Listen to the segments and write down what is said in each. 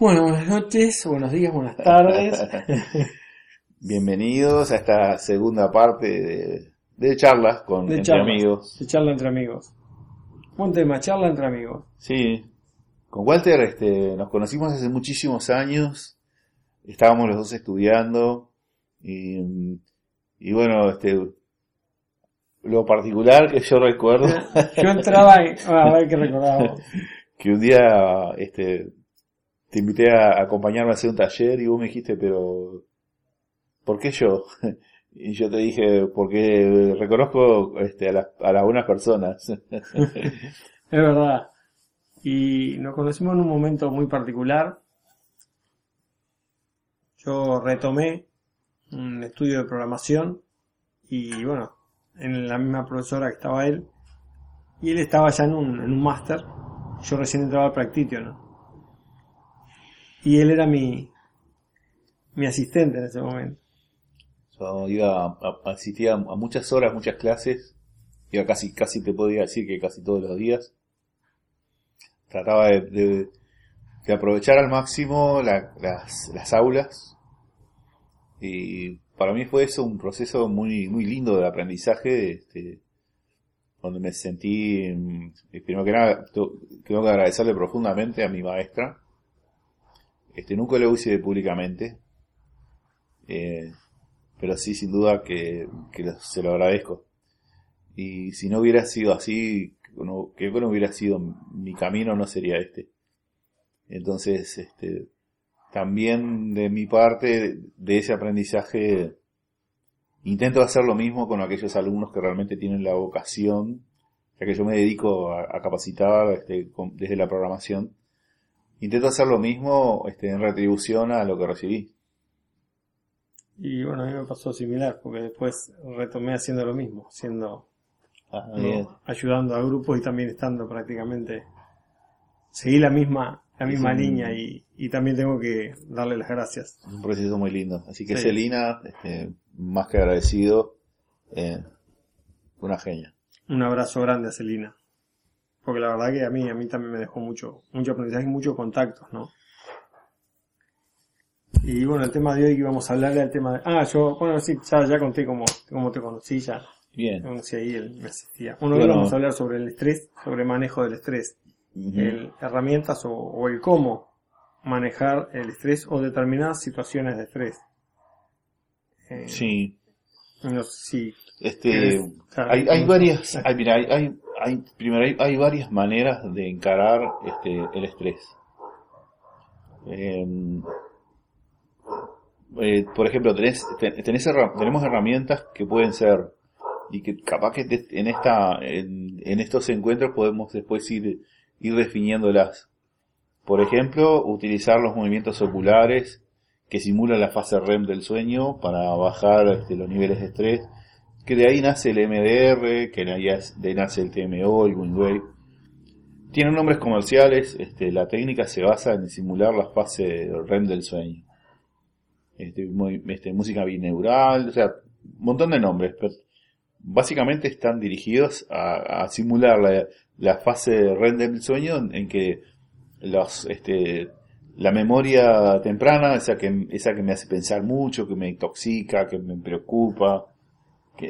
Bueno, buenas noches, buenos días, buenas tardes. Bienvenidos a esta segunda parte de, de charlas con De entre charlas. amigos. De charla entre amigos. Buen tema, charla entre amigos. Sí, con Walter este, nos conocimos hace muchísimos años. Estábamos los dos estudiando y, y bueno, este, lo particular que yo recuerdo Yo entraba y... a ver qué recordamos. que un día este, te invité a acompañarme a hacer un taller y vos me dijiste, pero ¿por qué yo? Y yo te dije, porque reconozco este, a, las, a las buenas personas. Es verdad. Y nos conocimos en un momento muy particular. Yo retomé un estudio de programación y bueno, en la misma profesora que estaba él. Y él estaba ya en un, en un máster. Yo recién entraba al Practitio, ¿no? Y él era mi, mi asistente en ese momento. Yo iba asistía a muchas horas, muchas clases. Iba casi, casi te podía decir que casi todos los días. Trataba de, de- aprovechar al máximo la- las, las aulas. Y para mí fue eso un proceso muy, muy lindo de aprendizaje, este, donde me sentí, mm, primero que nada, tengo que agradecerle profundamente a mi maestra. Este, nunca lo hice públicamente. Eh, pero sí, sin duda que, se lo agradezco. Y si no hubiera sido así, no- que no hubiera sido mi camino, no sería este. Entonces, este, también de mi parte, de ese aprendizaje, intento hacer lo mismo con aquellos alumnos que realmente tienen la vocación, ya que yo me dedico a, capacitar este, desde la programación. Intento hacer lo mismo este, en retribución a lo que recibí. Y bueno, a mí me pasó similar, porque después retomé haciendo lo mismo, siendo Ah, ayudando a grupos y también estando prácticamente seguí la misma la misma línea y, y también tengo que darle las gracias Es un proceso muy lindo. Así que Sí. Celina, este, más que agradecido, eh, una genia. un abrazo grande a Celina porque la verdad que a mí a mí también me dejó mucho mucho aprendizaje y muchos contactos no y bueno el tema de hoy que íbamos a hablar era el tema de ah yo bueno sí ya ya conté cómo cómo te conocí ya Bien. conocí ahí él me asistía bueno hoy Bueno. vamos a hablar sobre el estrés sobre manejo del estrés el- herramientas o, o el cómo manejar el estrés o determinadas situaciones de estrés. Eh, Sí. No sé si Este, hay, hay varias, hay, mira, hay, hay, hay- primero hay, hay varias maneras de encarar este, el estrés. Eh, eh, por ejemplo, tenés, ten- tenés tenemos herramientas que pueden ser y que capaz que en esta, en, en estos encuentros podemos después ir, ir definiéndolas. Por ejemplo, utilizar los movimientos oculares que simulan la fase REM del sueño para bajar este, los niveles de estrés que de ahí nace el MDR, que de ahí de nace el TMO, el Wingwave. Tienen nombres comerciales, este, la técnica se basa en simular la fase REM del sueño. Este, este, música bineural, o sea, un montón de nombres, pero básicamente están dirigidos a, simular la, fase REM del sueño en, en que los, este, la memoria temprana, esa que, esa que me hace pensar mucho, que me intoxica, que me preocupa,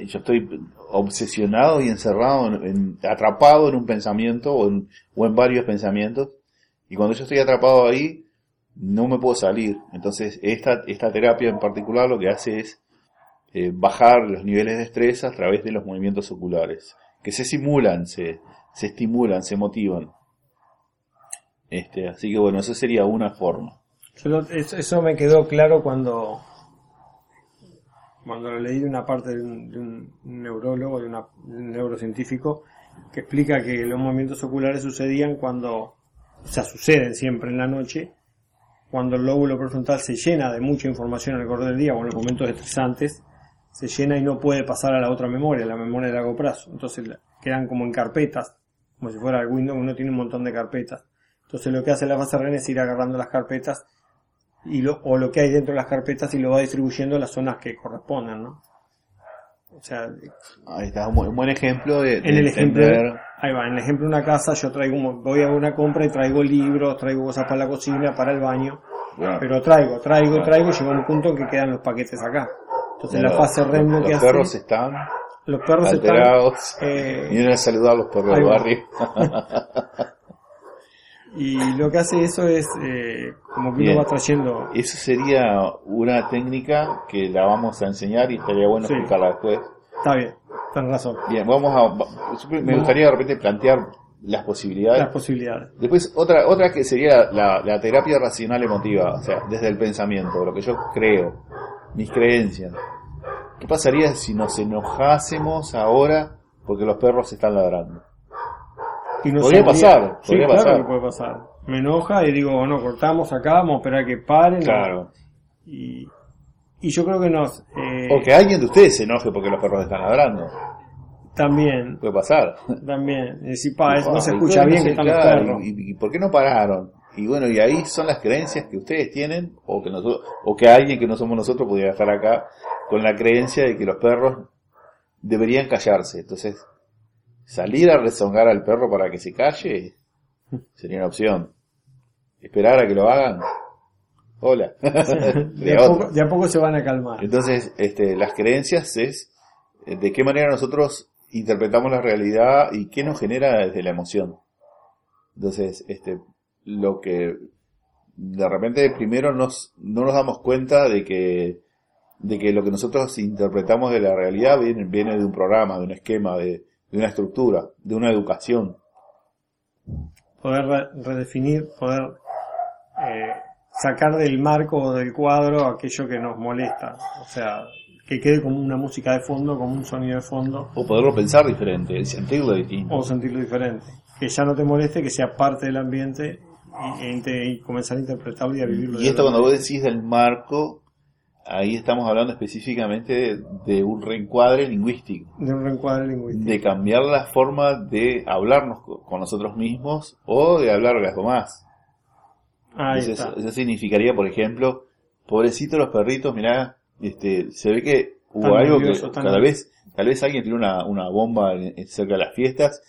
yo estoy obsesionado y encerrado, en, en- atrapado en un pensamiento o en, o en varios pensamientos. Y cuando yo estoy atrapado ahí, no me puedo salir. Entonces, esta, esta terapia en particular lo que hace es eh, bajar los niveles de estrés a través de los movimientos oculares, que se simulan, se, se estimulan, se motivan. Este, así que bueno, eso sería una forma. eso me quedó claro cuando cuando lo leí de una parte de un, de un neurólogo, de, una- un neurocientífico, que explica que los movimientos oculares sucedían cuando, o sea, suceden siempre en la noche, cuando el lóbulo prefrontal se llena de mucha información al correr del día o en los momentos estresantes, se llena y no puede pasar a la otra memoria, la memoria de largo plazo. Entonces quedan como en carpetas, como si fuera el Windows, uno tiene un montón de carpetas. Entonces lo que hace la fase REN es ir agarrando las carpetas y lo, o lo que hay dentro de las carpetas y lo va distribuyendo a las zonas que correspondan, ¿no? O sea, Ahí está, un buen, ejemplo de, de en el ejemplo, entender- ahí va, en el ejemplo de una casa yo traigo, voy a una compra y traigo libros, traigo cosas para la cocina, para el baño, bueno, pero traigo, traigo, Claro. traigo y llega un punto en que quedan los paquetes acá. Entonces los- la fase REM lo los que hace, perros están los perros están, alterados. eh, Vienen a saludar a los perros del barrio. y lo que hace eso es eh, como que Bien. uno va trayendo, Eso sería una técnica que la vamos a enseñar y estaría bueno Sí. explicarla después. está bien, tenés razón, Bien, vamos a. Me gustaría de repente plantear las posibilidades. las posibilidades. Después, otra, otra que sería la, la terapia racional emotiva, o sea, desde el pensamiento, lo que yo creo, mis creencias. ¿Qué pasaría si nos enojásemos ahora porque los perros están ladrando? Y no Podría pasar, sí, podría claro pasar. que puede pasar. Me enoja y digo, no, cortamos acá, vamos a esperar a que paren. Claro. Y, y yo creo que nos... eh, O que alguien de ustedes se enoje porque los perros están ladrando. También, Puede pasar. también. Y decir, pa, eso no se escucha bien que están los claro, perros. Y, y por qué no pararon? Y bueno, y ahí son las creencias que ustedes tienen, o que nosotros, o que alguien que no somos nosotros pudiera estar acá con la creencia de que los perros deberían callarse. Entonces, salir a rezongar al perro para que se calle sería una opción. Esperar a que lo hagan. Hola. de, Sería a otra. poco, de a poco se van a calmar. Entonces, este, las creencias es eh, de qué manera nosotros interpretamos la realidad y qué nos genera desde la emoción. Entonces, este, lo que de repente primero nos, no nos damos cuenta de que, de que lo que nosotros interpretamos de la realidad viene, viene de un programa, de un esquema, de, de una estructura, de una educación. Poder re- redefinir, poder eh, sacar del marco o del cuadro aquello que nos molesta. O sea, que quede como una música de fondo, como un sonido de fondo, O poderlo pensar diferente, sentirlo distinto. o sentirlo diferente. Que ya no te moleste, que sea parte del ambiente y, e y comenzar a interpretarlo y a vivirlo. Y esto cuando vos decís del marco, ahí estamos hablando específicamente de, de un reencuadre lingüístico, De un reencuadre lingüístico. de cambiar la forma de hablarnos co- con nosotros mismos o de hablar a los demás. Ahí Eso, está. eso significaría, por ejemplo, pobrecito los perritos, mirá, este, se ve que hubo Tan algo que nervioso, cada nervioso. vez, tal vez alguien tiene una, una bomba en- cerca de las fiestas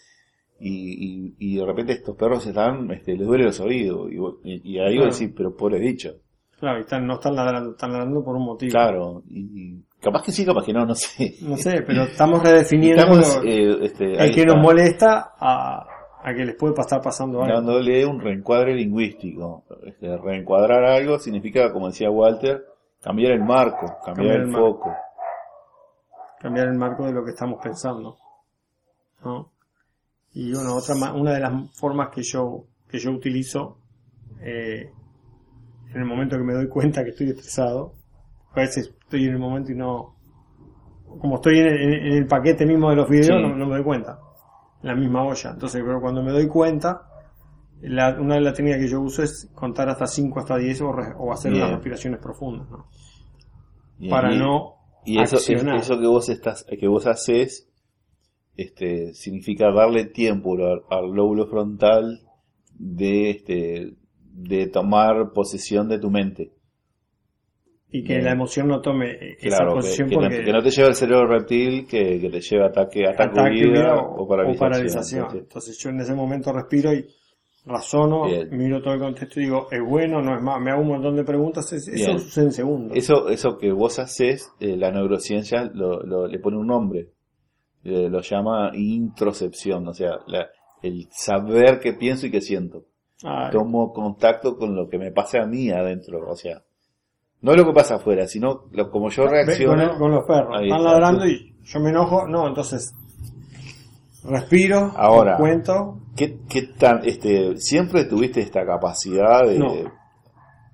y, y, y de repente estos perros están, este, les duele los oídos y, y- ahí Claro. vos decís, pero pobre dicho. Claro, y están, no están ladrando, están ladrando por un motivo. Claro, y, capaz que sí, capaz que no, no sé. No sé, pero estamos redefiniendo Estamos, lo- eh, este, el que está, nos molesta a, a que les puede estar pasando algo. dándole un reencuadre lingüístico. Este, reencuadrar algo significa, como decía Walter, cambiar el marco, cambiar, Cambiar el, foco. cambiar el marco de lo que estamos pensando. ¿no? Y bueno, otra una de las formas que yo que yo utilizo eh, en el momento que me doy cuenta que estoy estresado, a veces estoy en el momento y no, como estoy en el, en el paquete mismo de los videos, Sí. no, no me doy cuenta, en la misma olla. Entonces, pero cuando me doy cuenta, la- una de las técnicas que yo uso es contar hasta 5 hasta 10 o, re- o hacer Bien. unas respiraciones profundas, ¿no? Para y- no Y eso, accionar. eso que vos estás, que vos haces, este, significa darle tiempo al, al lóbulo frontal de, este, de tomar posesión de tu mente. y que la emoción no tome esa Claro, que, posición que no, porque que no te lleve el cerebro reptil, que, que te lleve a ataque, ataque, ataque, huida huida o, o, paralización. o paralización. Entonces, Entonces yo en ese momento respiro y razono, Bien. miro todo el contexto y digo, es bueno, no es más, me hago un montón de preguntas, es- eso Bien. sucede en segundos. Eso, eso que vos haces, eh, la neurociencia lo, lo- le pone un nombre. Eh, lo llama introcepción, o sea, la- el saber qué pienso y qué siento. Ay, Tomo contacto con lo que me pasa a mí adentro, o sea, no lo que pasa afuera, sino lo, como yo con, reacciono. el- con los perros, están está. ladrando y yo me enojo, no, entonces respiro, Ahora. cuento, ¿Qué, qué tan, este, siempre tuviste esta capacidad de, No,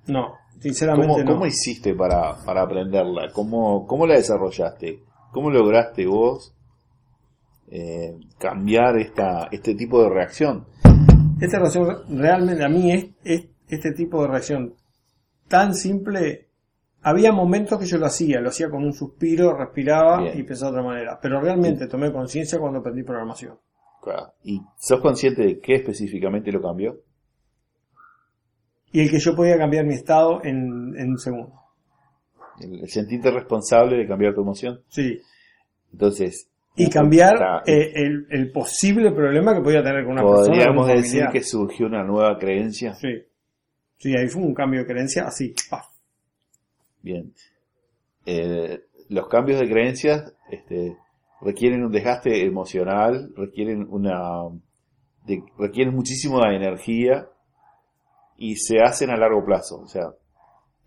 no, sinceramente ¿Cómo, no. cómo hiciste para, para aprenderla? ¿Cómo, ¿Cómo la desarrollaste? ¿Cómo lograste vos eh, cambiar esta, este tipo de reacción? Esta reacción realmente a mí es, es este tipo de reacción tan simple. Había momentos que yo lo hacía, lo hacía con un suspiro, respiraba Bien. y pensaba de otra manera. Pero realmente tomé conciencia cuando aprendí programación. Claro. ¿Y sos consciente de qué específicamente lo cambió? Y el que yo podía cambiar mi estado en, en un segundo. El, el sentirte responsable de cambiar tu emoción. Sí. Entonces, Y cambiar Está- eh, el, el posible problema que podía tener con una persona. podríamos con un decir que surgió una nueva creencia. Sí. Sí, ahí fue un cambio de creencia así. paf. Bien. Eh, los cambios de creencias este, requieren un desgaste emocional, requieren una de- requieren muchísimo de energía y se hacen a largo plazo. O sea,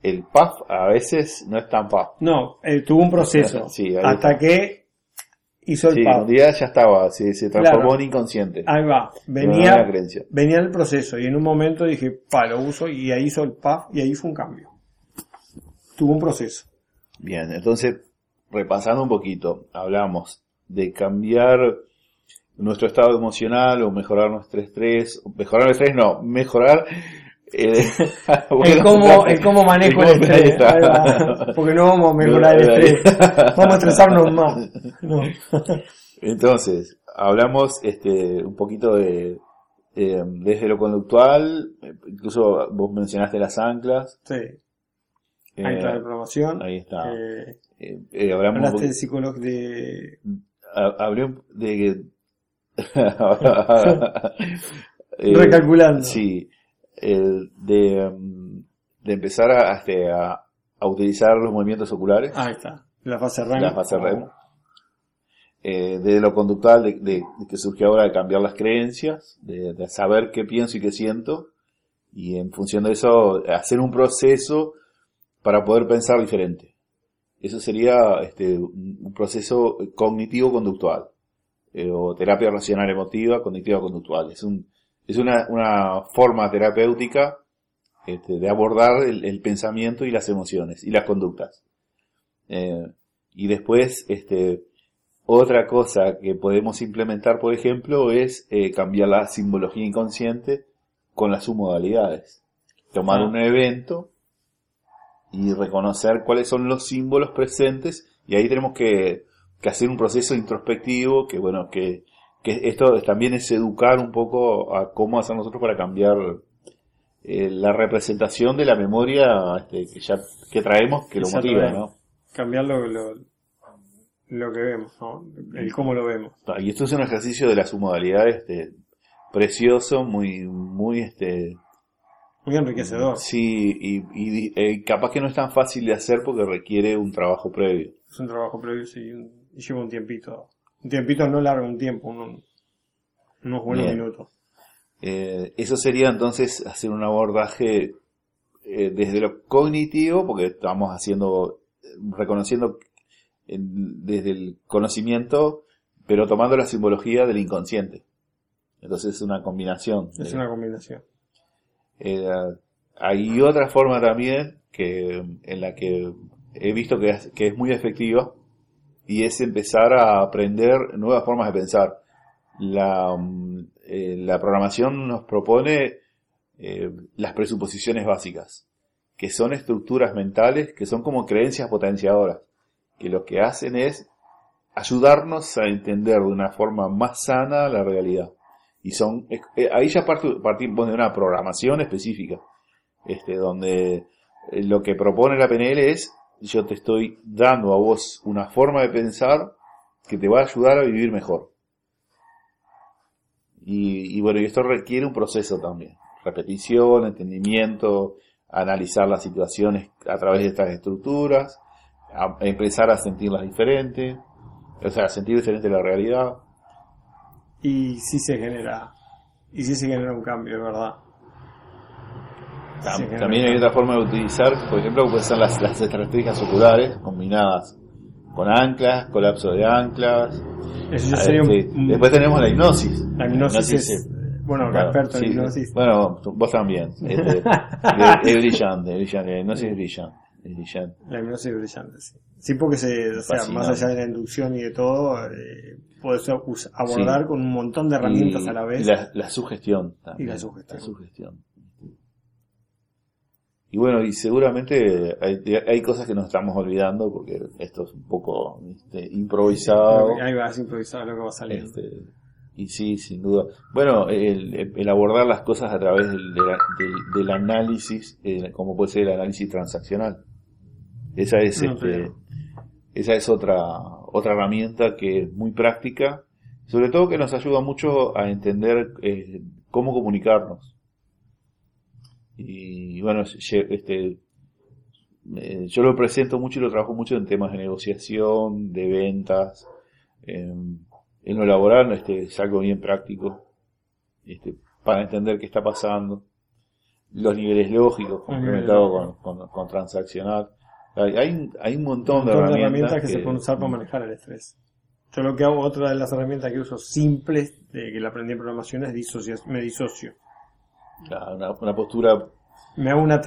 el PAF a veces no es tan PAF. No, eh, tuvo un proceso. Sí, hasta está. que hizo el Sí, un día ya estaba, se, se transformó Claro. en inconsciente. Ahí va. Venía, creencia. venía el proceso y en un momento dije, pa, lo uso y ahí hizo el PAF y ahí fue un cambio. Tuvo un proceso. Bien, entonces, repasando un poquito, hablamos de cambiar nuestro estado emocional o mejorar nuestro estrés, mejorar el estrés, no, mejorar eh, el, bueno, cómo, el cómo manejo el estrés. Porque no vamos a mejorar el estrés. Vamos a estresarnos más. No. Entonces, hablamos este, un poquito de eh, desde lo conductual, incluso vos mencionaste las anclas. Sí. eh, Ancla de programación. ahí está. Eh, eh, hablamos hablaste de psicolog de... ha- hablé de Recalculando. Sí, el de, mm, de empezar a, este, a, a utilizar los movimientos oculares, Ahí está. La fase REM. la fase REM, eh, de lo conductual, de, de- de que surgió ahora de cambiar las creencias, de, de saber qué pienso y qué siento, y en función de eso hacer un proceso para poder pensar diferente. Eso sería este, un un proceso cognitivo-conductual, eh, o terapia racional emotiva, cognitiva-conductual. Es, un, es una, una forma terapéutica este, de abordar el, el pensamiento y las emociones y las conductas. Eh, y después, este, otra cosa que podemos implementar, por ejemplo, es eh, cambiar la simbología inconsciente con las submodalidades. Tomar Ah. un evento y reconocer cuáles son los símbolos presentes y ahí tenemos que, que hacer un proceso introspectivo que bueno que, que esto también es educar un poco a cómo hacer nosotros para cambiar eh, la representación de la memoria este, que ya que traemos que lo motiva. ¿no? Cambiar lo, lo, lo que vemos, ¿no? El cómo lo vemos. y esto es un ejercicio de la submodalidad este precioso muy muy este Muy enriquecedor. sí y, y, eh, capaz que no es tan fácil de hacer porque requiere un trabajo previo Es un trabajo previo sí, y lleva un tiempito. Un tiempito no largo, un tiempo, un- unos buenos Bien. minutos. Eh, eso sería entonces hacer un abordaje eh, desde lo cognitivo, porque estamos haciendo, eh, reconociendo en- desde el conocimiento, pero tomando la simbología del inconsciente. Entonces es una combinación. Es de- una combinación. eh, hay otra forma también que en la que he visto que es, que es muy efectiva y es empezar a aprender nuevas formas de pensar. La, mm, eh, la programación nos propone eh, las presuposiciones básicas, que son estructuras mentales que son como creencias potenciadoras, que lo que hacen es ayudarnos a entender de una forma más sana la realidad. Y son, eh, ahí ya partimos de una programación específica, este, donde lo que propone la PNL es, yo te estoy dando a vos una forma de pensar que te va a ayudar a vivir mejor. Y, y bueno, y esto requiere un proceso también. Repetición, entendimiento, analizar las situaciones a través de estas estructuras, a- empezar a sentirlas diferentes, o sea, a sentir diferente la realidad. Y sí se genera, y sí se genera un cambio, de verdad. También hay otra forma de utilizar, por ejemplo, pueden ser las, las estrategias oculares combinadas con anclas, colapso de anclas. Eso Ah, sería un- sí. un- Después tenemos la hipnosis. La hipnosis es, es- bueno, Claro, experto en sí. hipnosis. Bueno, vos también. Este, es, brillante, brillante. La hipnosis es brillante. Es brillante. La hipnosis es brillante, sí. Sí, porque se, o sea, más allá de la inducción y de todo, eh, puedes abordar Sí. con un montón de herramientas Y- a la vez. y la, la sugestión también. Y la sugestión. La sugestión. Y bueno, y seguramente hay, hay cosas que nos estamos olvidando porque esto es un poco este, improvisado. Ahí va, es improvisado lo que va a salir. Este, y sí, sin duda. Bueno, el, el abordar las cosas a través del, del- del análisis, eh, como puede ser el análisis transaccional. Esa es, No, este, pero- esa es otra, otra herramienta que es muy práctica, sobre todo que nos ayuda mucho a entender eh, cómo comunicarnos. Y bueno, este, eh, yo lo presento mucho y lo trabajo mucho en temas de negociación, de ventas. en lo laboral este, es algo bien práctico este, para entender qué está pasando. Los niveles lógicos complementados con, con, transaccional. Hay, hay, un montón, de, herramientas que, se pueden usar para manejar el estrés. Yo lo que hago, otra de las herramientas que uso simples, de que la aprendí en programación, es disocia, me disocio. Una postura me hago una,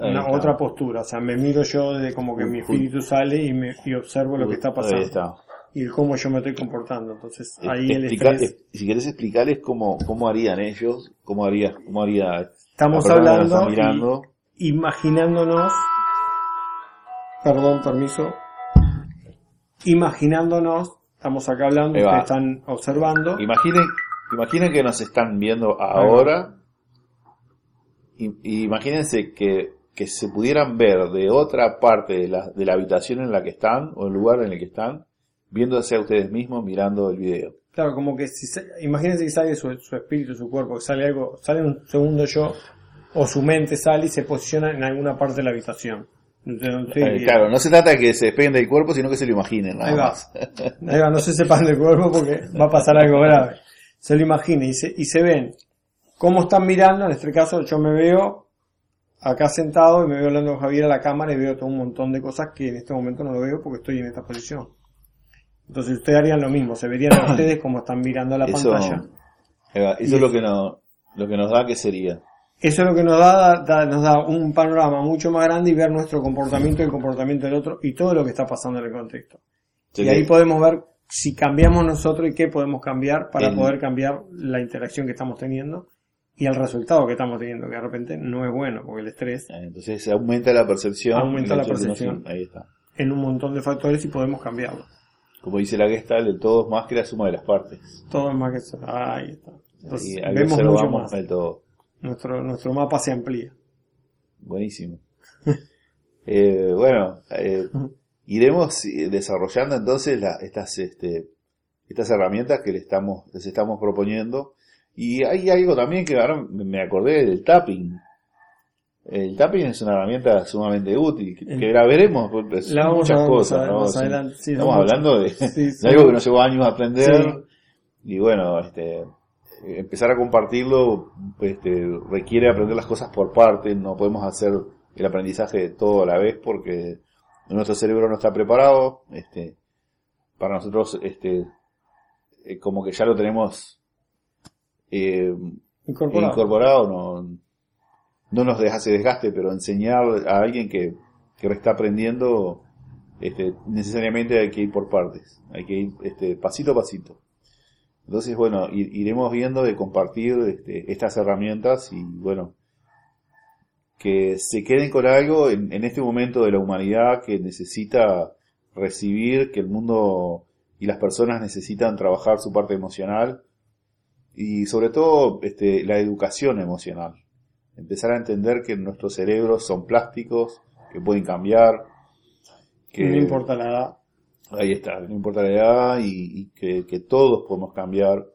una otra postura, o sea, me miro yo de como que mi espíritu sale y, me, y observo lo que está pasando. Y cómo yo me estoy comportando. Entonces, ahí el estrés... Si quieres explicarles cómo, cómo harían ellos, cómo haría, cómo haría... Estamos hablando, mirando. imaginándonos, perdón, permiso, imaginándonos, estamos acá hablando, ustedes están observando. Imaginen, imaginen que nos están viendo ahora imagínense que, que, se pudieran ver de otra parte de la, de la habitación en la que están o el lugar en el que están, viéndose a ustedes mismos mirando el video. Claro, como que si imagínense que sale su, su espíritu, su cuerpo, que sale algo, sale un segundo yo, o su mente sale y se posiciona en alguna parte de la habitación. Eh, claro, no se trata de que se despeguen del cuerpo, sino que se lo imaginen. Ahí va. Ahí va, no se sepan del cuerpo porque va a pasar algo grave. Se lo imaginen y se, y se ven cómo están mirando, en este caso yo me veo acá sentado y me veo hablando con Javier a la cámara y veo todo un montón de cosas que en este momento no lo veo porque estoy en esta posición. Entonces ustedes harían lo mismo, se verían a ustedes como están mirando la pantalla. eso es lo que, no, lo que nos da, que sería? Eso es lo que nos da, nos da un panorama mucho más grande y ver nuestro comportamiento y el comportamiento del otro y todo lo que está pasando en el contexto. y ahí podemos ver si cambiamos nosotros y qué podemos cambiar para poder cambiar la interacción que estamos teniendo y el resultado que estamos teniendo, que de repente no es bueno, porque el estrés... Ah, entonces se aumenta la percepción. Aumenta la percepción. Ahí está. En un montón de factores y podemos cambiarlo. Como dice la Gestalt, el todo es más que la suma de las partes. Todo es más que eso. Ahí está. Entonces, vemos mucho más. todo. Nuestro, nuestro mapa se amplía. Buenísimo. eh, bueno, eh, iremos eh, desarrollando entonces la, estas, este, estas herramientas que le estamos, les estamos proponiendo y hay algo también que ahora me acordé del tapping. El tapping es una herramienta sumamente útil, que, la veremos, pues, muchas cosas. estamos hablando de, algo que nos llevó años a aprender. Y bueno, este, empezar a compartirlo este, requiere aprender las cosas por parte, no podemos hacer el aprendizaje de todo a la vez porque nuestro cerebro no está preparado. Este, para nosotros, este, eh, como que ya lo tenemos eh, incorporado. no, no nos hace desgaste, pero enseñar a alguien que, que está aprendiendo, este, necesariamente hay que ir por partes, hay que ir este, pasito a pasito. Entonces, bueno, iremos viendo de compartir este, estas herramientas y, bueno, que se queden con algo en, en, este momento de la humanidad que necesita recibir, que el mundo y las personas necesitan trabajar su parte emocional y sobre todo este, la educación emocional. Empezar a entender que nuestros cerebros son plásticos, que pueden cambiar. Que no importa la edad. Ahí está, no importa la edad y, que, todos podemos cambiar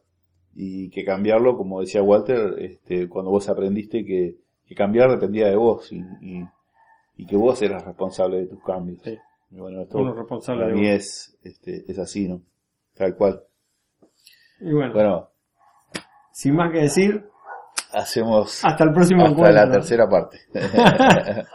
y que cambiarlo, como decía Walter, este, cuando vos aprendiste que, cambiar dependía de vos y, y, que vos eras responsable de tus cambios. Sí. Y bueno, esto responsable para mí es, este, es así, ¿no? Tal cual. Y bueno, bueno sin más que decir, hacemos hasta el próximo hasta la tercera parte.